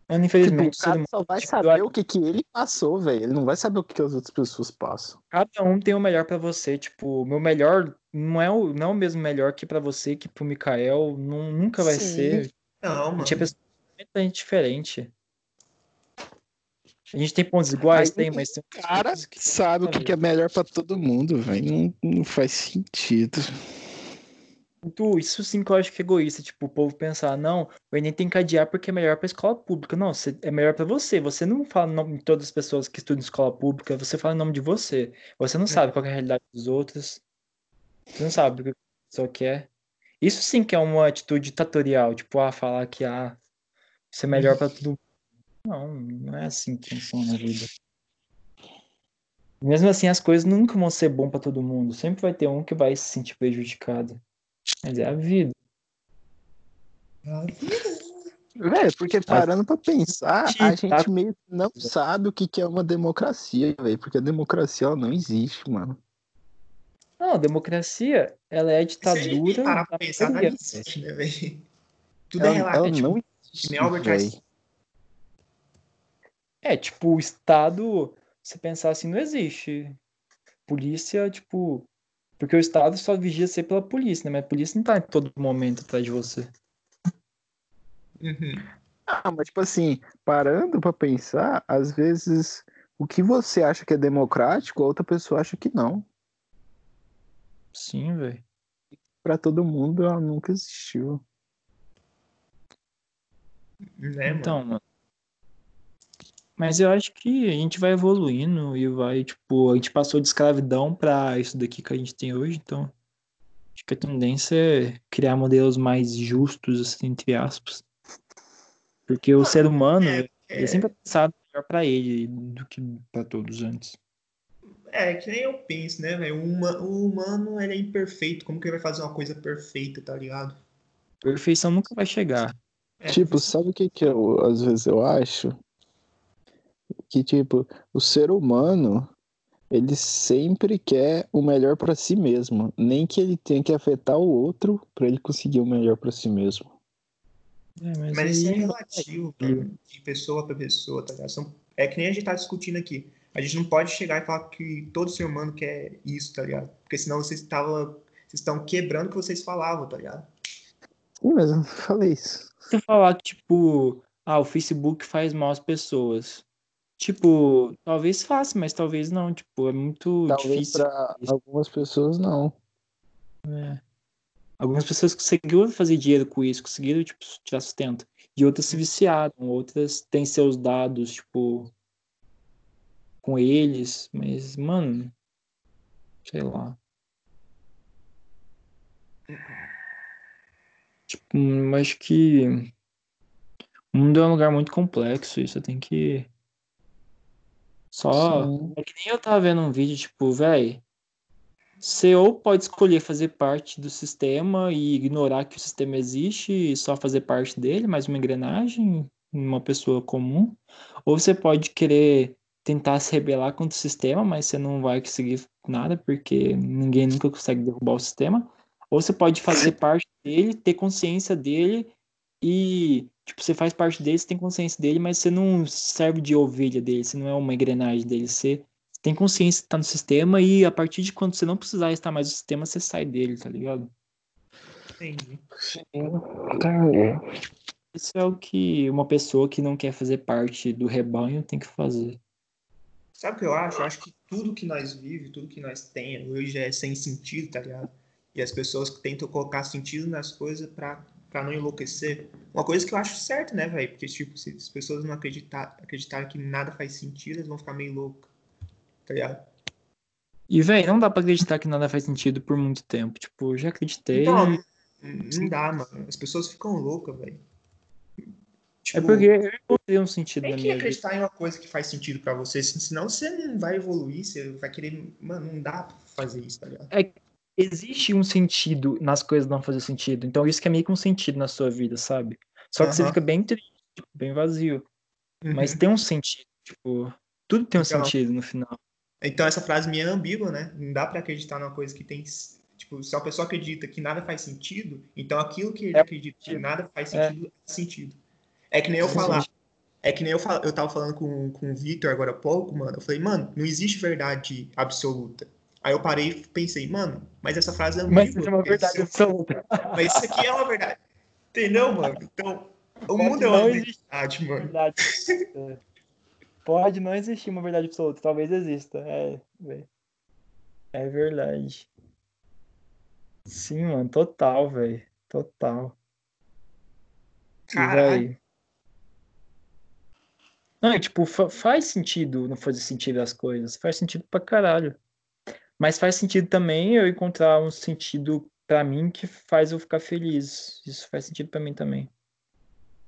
Mano, Tipo, infelizmente, o o cara só vai tipo, saber o que, que ele passou, velho. Ele não vai saber o que, que as outras pessoas passam. cada um tem o melhor pra você. Tipo, o meu melhor não é o, não é o mesmo melhor que pra você, que pro Mikael. Não, nunca vai Sim. ser. Não, A mano. gente é pessoa completamente diferente. A gente tem pontos iguais, Aí, tem, mas tem cara sabe o que, que é melhor pra todo mundo, velho. Não, não faz sentido. Isso sim que eu acho que é egoísta, tipo, o povo pensar, não, o Enem tem que adiar porque é melhor pra escola pública. Não, é melhor pra você. Você não fala em nome de todas as pessoas que estudam em escola pública, você fala em nome de você. Você não sabe qual é a realidade dos outros. Você não sabe o que a pessoa quer. Isso sim que é uma atitude ditatorial, tipo, ah, falar que ah, é melhor pra todo mundo. Não, não é assim que funciona a vida. Mesmo assim, as coisas nunca vão ser bom pra todo mundo. Sempre vai ter um que vai se sentir prejudicado. Mas é a vida. Velho, porque parando pra pensar, a gente tá- gente meio que não sabe o que, que é uma democracia, velho. Porque a democracia ela não existe, mano. Não, a democracia, ela é a Se a gente ditadura parar pra da pensar, não existe, né, velho? Tudo é Ela, relativo. ela não existe, nem Albert. Einstein. É, tipo, o Estado, se pensar assim, não existe. Polícia, tipo. Porque o Estado só vigia ser pela polícia, né? Mas a polícia não tá em todo momento atrás de você. Uhum. Ah, mas tipo assim, parando pra pensar, às vezes o que você acha que é democrático, a outra pessoa acha que não. Sim, velho. Pra todo mundo, ela nunca existiu. Né, mano? Então, mano. Mas eu acho que a gente vai evoluindo e vai, tipo, a gente passou de escravidão pra isso daqui que a gente tem hoje, então. Acho que a tendência é criar modelos mais justos, assim, entre aspas. Porque o ser humano, é, ele sempre é pensado melhor pra ele do que pra todos antes. É, que nem eu penso, né, velho? O humano, ele é imperfeito. Como que ele vai fazer uma coisa perfeita, tá ligado? Perfeição nunca vai chegar. É, Tipo, sabe o que que eu, às vezes eu acho? Que, tipo, o ser humano, ele sempre quer o melhor pra si mesmo. Nem que ele tenha que afetar o outro pra ele conseguir o melhor pra si mesmo. É, mas Mas isso é aí- relativo, mano, de pessoa pra pessoa, tá ligado? São- É que nem a gente tá discutindo aqui. A gente não pode chegar e falar que todo ser humano quer isso, tá ligado? Porque senão vocês estavam. Vocês estão quebrando o que vocês falavam, tá ligado? Sim, mas eu não falei isso. você falar, tipo, ah, o Facebook faz mal às pessoas. Tipo, talvez faça, mas talvez não. Tipo, é muito Talvez difícil. pra algumas pessoas não. É. Algumas pessoas conseguiram fazer dinheiro com isso, conseguiram, tipo, tirar sustento. E outras se viciaram, outras têm seus dados, tipo, com eles. Mas, mano, sei lá. Tipo, acho que o mundo é um lugar muito complexo e você tem que. Só. Sim. É que nem eu tava vendo um vídeo, tipo, véi. Você ou pode escolher fazer parte do sistema e ignorar que o sistema existe e só fazer parte dele, mais uma engrenagem, uma pessoa comum. Ou você pode querer tentar se rebelar contra o sistema, mas você não vai conseguir nada, porque ninguém nunca consegue derrubar o sistema. Ou você pode fazer parte dele, ter consciência dele e, tipo, você faz parte dele, você tem consciência dele, mas você não serve de ovelha dele, você não é uma engrenagem dele, você tem consciência que tá no sistema e a partir de quando você não precisar estar mais no sistema, você sai dele, tá ligado? Entendi. Cara, Isso é o que uma pessoa que não quer fazer parte do rebanho tem que fazer. Sabe o que eu acho? Eu acho que tudo que nós vivemos, tudo que nós temos hoje é sem sentido, tá ligado? E as pessoas que tentam colocar sentido nas coisas pra, pra não enlouquecer. Uma coisa que eu acho certo, né, velho? Porque, tipo, se as pessoas não acreditar, acreditarem que nada faz sentido, elas vão ficar meio loucas. Tá ligado? E, velho, não dá pra acreditar que nada faz sentido por muito tempo. Tipo, eu já acreditei. Então, não dá, mano. As pessoas ficam loucas, velho. É Tipo, porque eu encontrei um sentido Tem na que minha vida. acreditar em uma coisa que faz sentido pra você, sen- senão você não vai evoluir, você vai querer. Mano, não dá pra fazer isso, tá ligado? Existe um sentido nas coisas não fazer sentido. Então isso que é meio que um sentido na sua vida, sabe? Só que você Aham. fica bem triste, tipo, bem vazio. Mas Uhum. tem um sentido, tipo, tudo tem um Então. sentido no final. Então essa frase minha é ambígua, né? Não dá pra acreditar numa coisa que tem. Tipo, se a pessoa acredita que nada faz sentido, então aquilo que ele É acredita que nada faz É. sentido faz sentido. É que nem eu falar. É que nem eu, fal... eu tava falando com, com o Victor agora há pouco, mano. Eu falei, mano, não existe verdade absoluta. Aí eu parei e pensei, mano, mas essa frase é ambígua. Mas isso é uma verdade absoluta. Mas isso aqui é uma verdade. Entendeu, mano? Então, o mundo é uma verdade, mano. verdade. Pode não existir uma verdade absoluta, talvez exista. É, é verdade. Sim, mano, total, velho. Total. Caralho. Não, é, tipo, fa- faz sentido não fazer sentido as coisas. Faz sentido pra caralho. Mas faz sentido também eu encontrar um sentido pra mim que faz eu ficar feliz. Isso faz sentido pra mim também.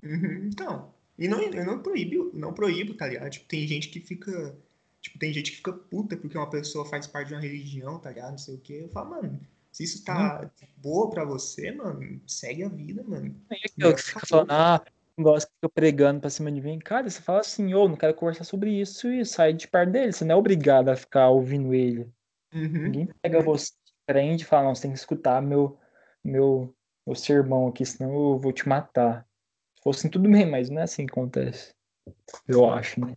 Uhum, então. E não, eu não proíbo, não proíbo, tá ligado? Tipo, tem gente que fica. Tipo, tem gente que fica puta porque uma pessoa faz parte de uma religião, tá ligado? Não sei o quê. Eu falo, mano, se isso tá boa pra você, mano, segue a vida, mano. E aquilo que fica falando, ah, não gosta que fica pregando pra cima de mim. Cara, você fala assim, ô, não quero conversar sobre isso e sai de perto dele. Você não é obrigado a ficar ouvindo ele. Uhum. Ninguém pega você, prende e fala, não, você tem que escutar meu, meu, meu sermão aqui, senão eu vou te matar. Se fosse assim, tudo bem, mas não é assim que acontece. Eu acho, né?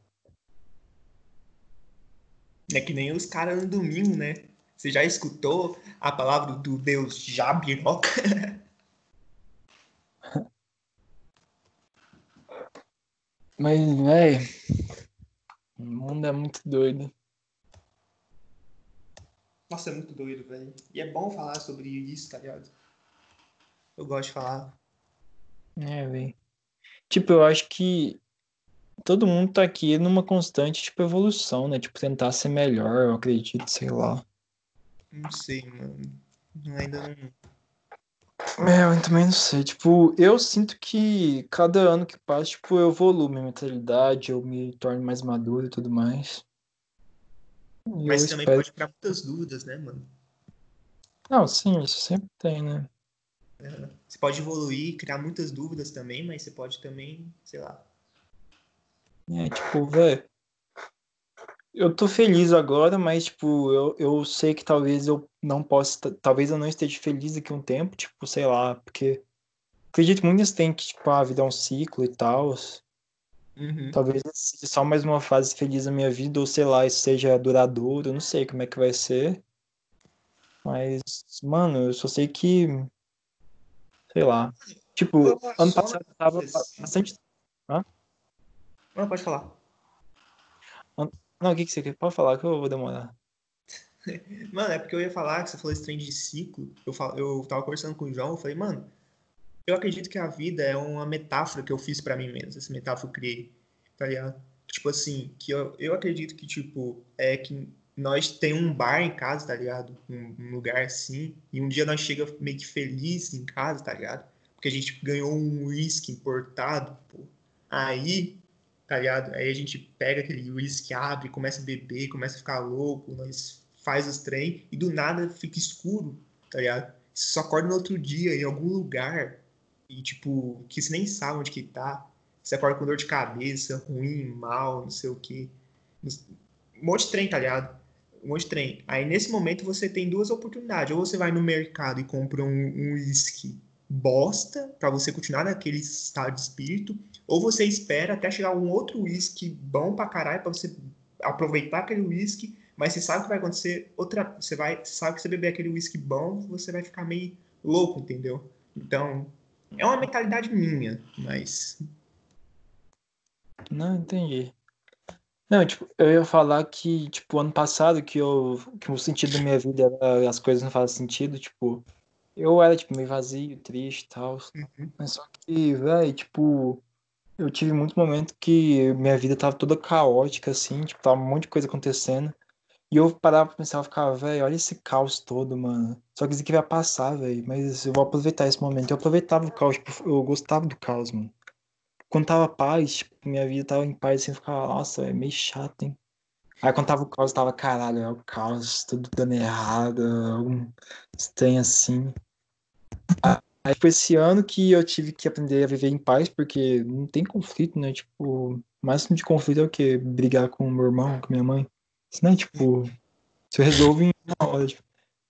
É que nem os caras no domingo, né? Você já escutou a palavra do Deus Jabiroca? Mas, velho, o mundo é muito doido. Nossa, é muito doido, velho. E é bom falar sobre isso, tá ligado? Eu gosto de falar. É, velho. Tipo, eu acho que todo mundo tá aqui numa constante, tipo, evolução, né? Tipo, tentar ser melhor, eu acredito, sei lá. Não sei, mano. Ainda não. É, eu também não sei. Tipo, eu sinto que cada ano que passa, tipo, eu evoluo minha mentalidade, eu me torno mais maduro e tudo mais. Mas eu também espero... pode criar muitas dúvidas, né, mano? Não, sim, isso sempre tem, né? Você pode evoluir, criar muitas dúvidas também, mas você pode também, sei lá. É, tipo, velho. Eu tô feliz agora, mas, tipo, eu, eu sei que talvez eu não possa. ta- Talvez eu não esteja feliz daqui a um tempo, tipo, sei lá, porque. Acredito muito nisso, tem que, tipo, a vida é um ciclo e tal. Uhum. Talvez seja só mais uma fase feliz da minha vida, ou sei lá, isso seja duradouro, eu não sei como é que vai ser. Mas, mano, eu só sei que. Sei lá. Tipo, ano passado eu tava bastante. Não, pode falar. Não, o que que você quer? Pode falar que eu vou demorar. Mano, é porque eu ia falar que você falou esse trem de ciclo. Eu, fal... eu tava conversando com o João, eu falei, mano, eu acredito que a vida é uma metáfora que eu fiz pra mim mesmo. Essa metáfora eu criei, tá ligado? Tipo assim, que eu, eu acredito que, tipo, é que nós tem um bar em casa, tá ligado? Um, um lugar assim. E um dia nós chega meio que feliz em casa, tá ligado? Porque a gente ganhou um whisky importado, pô. Aí, tá ligado? Aí a gente pega aquele whisky, abre, começa a beber, começa a ficar louco, nós faz os trem e do nada fica escuro, tá ligado? Só acorda no outro dia em algum lugar e, tipo, que você nem sabe onde que tá. Você acorda com dor de cabeça, ruim, mal, não sei o que. Um monte de trem, tá ligado? Um monte de trem. Aí, nesse momento, você tem duas oportunidades. Ou você vai no mercado e compra um uísque bosta para você continuar naquele estado de espírito, ou você espera até chegar um outro uísque bom pra caralho para você aproveitar aquele uísque, mas você sabe o que vai acontecer outra, você vai, sabe que você beber aquele uísque bom, você vai ficar meio louco, entendeu? Então, é uma mentalidade minha, mas Não, entendi. Não, tipo, eu ia falar que, tipo, ano passado que eu que o sentido da minha vida era as coisas não fazem sentido, tipo, eu era, tipo, meio vazio, triste e tal. Uhum. Mas só que, velho, tipo, eu tive muito momento que minha vida tava toda caótica, assim, tipo, tava um monte de coisa acontecendo. E eu parava pra pensar, eu ficava, velho, olha esse caos todo, mano. Só que isso aqui vai passar, velho. Mas eu vou aproveitar esse momento. Eu aproveitava o caos, tipo, eu gostava do caos, mano. Quando tava paz, tipo, minha vida tava em paz, assim, eu ficava, nossa, é meio chato, hein? Aí quando tava o caos, tava, caralho, é o caos, tudo dando errado, algum estranho assim. Aí foi esse ano que eu tive que aprender a viver em paz, porque não tem conflito, né? Tipo, o máximo de conflito é o quê? Brigar com meu irmão, com minha mãe. Isso não é, tipo, se resolve em uma hora. Tipo.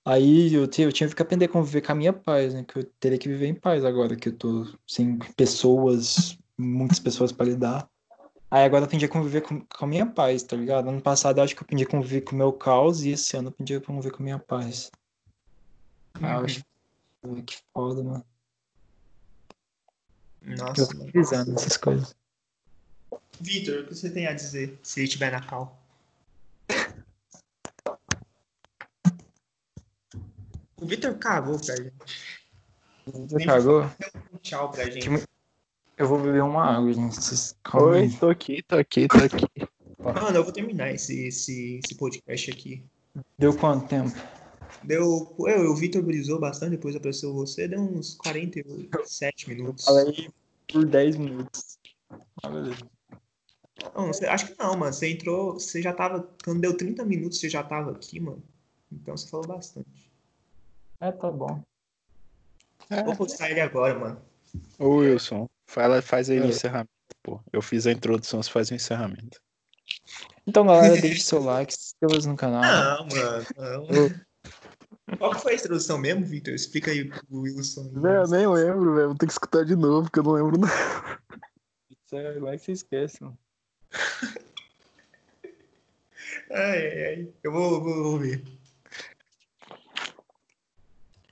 Aí eu, te- eu tinha que aprender a conviver com a minha paz, né? Que eu teria que viver em paz agora, que eu tô sem pessoas, muitas pessoas pra lidar. Aí agora eu aprendi a conviver com, com a minha paz, tá ligado? Ano passado eu acho que eu aprendi a conviver com o meu caos e esse ano eu aprendi a conviver com a minha paz. Ah, eu acho que foda, mano. Eu Nossa, tô mano. precisando dessas coisas. Vitor, o que você tem a dizer se ele estiver na cal? O Vitor cagou pra gente. Você Nem cagou? Um tchau pra gente. Que- Eu vou beber uma água, gente. Vocês Oi, aí. tô aqui, tô aqui, tô aqui. Mano, eu vou terminar esse, esse, esse podcast aqui. Deu quanto tempo? Deu. Eu, o Vitor brisou bastante, depois apareceu você, deu uns 47 minutos. Falei por 10 minutos. Ah, beleza. Não, sei, acho que não, mano. Você entrou, você já tava. Quando deu 30 minutos, você já tava aqui, mano. Então você falou bastante. É, tá bom. Vou postar ele agora, mano. Ô, Wilson, fala, faz aí o É. encerramento, pô. Eu fiz a introdução, você faz o encerramento. Então, galera, deixe seu like, se inscreva no canal. Não, mano. Não. Qual que foi a introdução mesmo, Vitor? Explica aí pro Wilson. Eu nem lembro, velho. Vou ter que escutar de novo, porque eu não lembro não. Isso é like, você esquece, mano. Ai, ai, ai. Eu vou, vou, vou ver.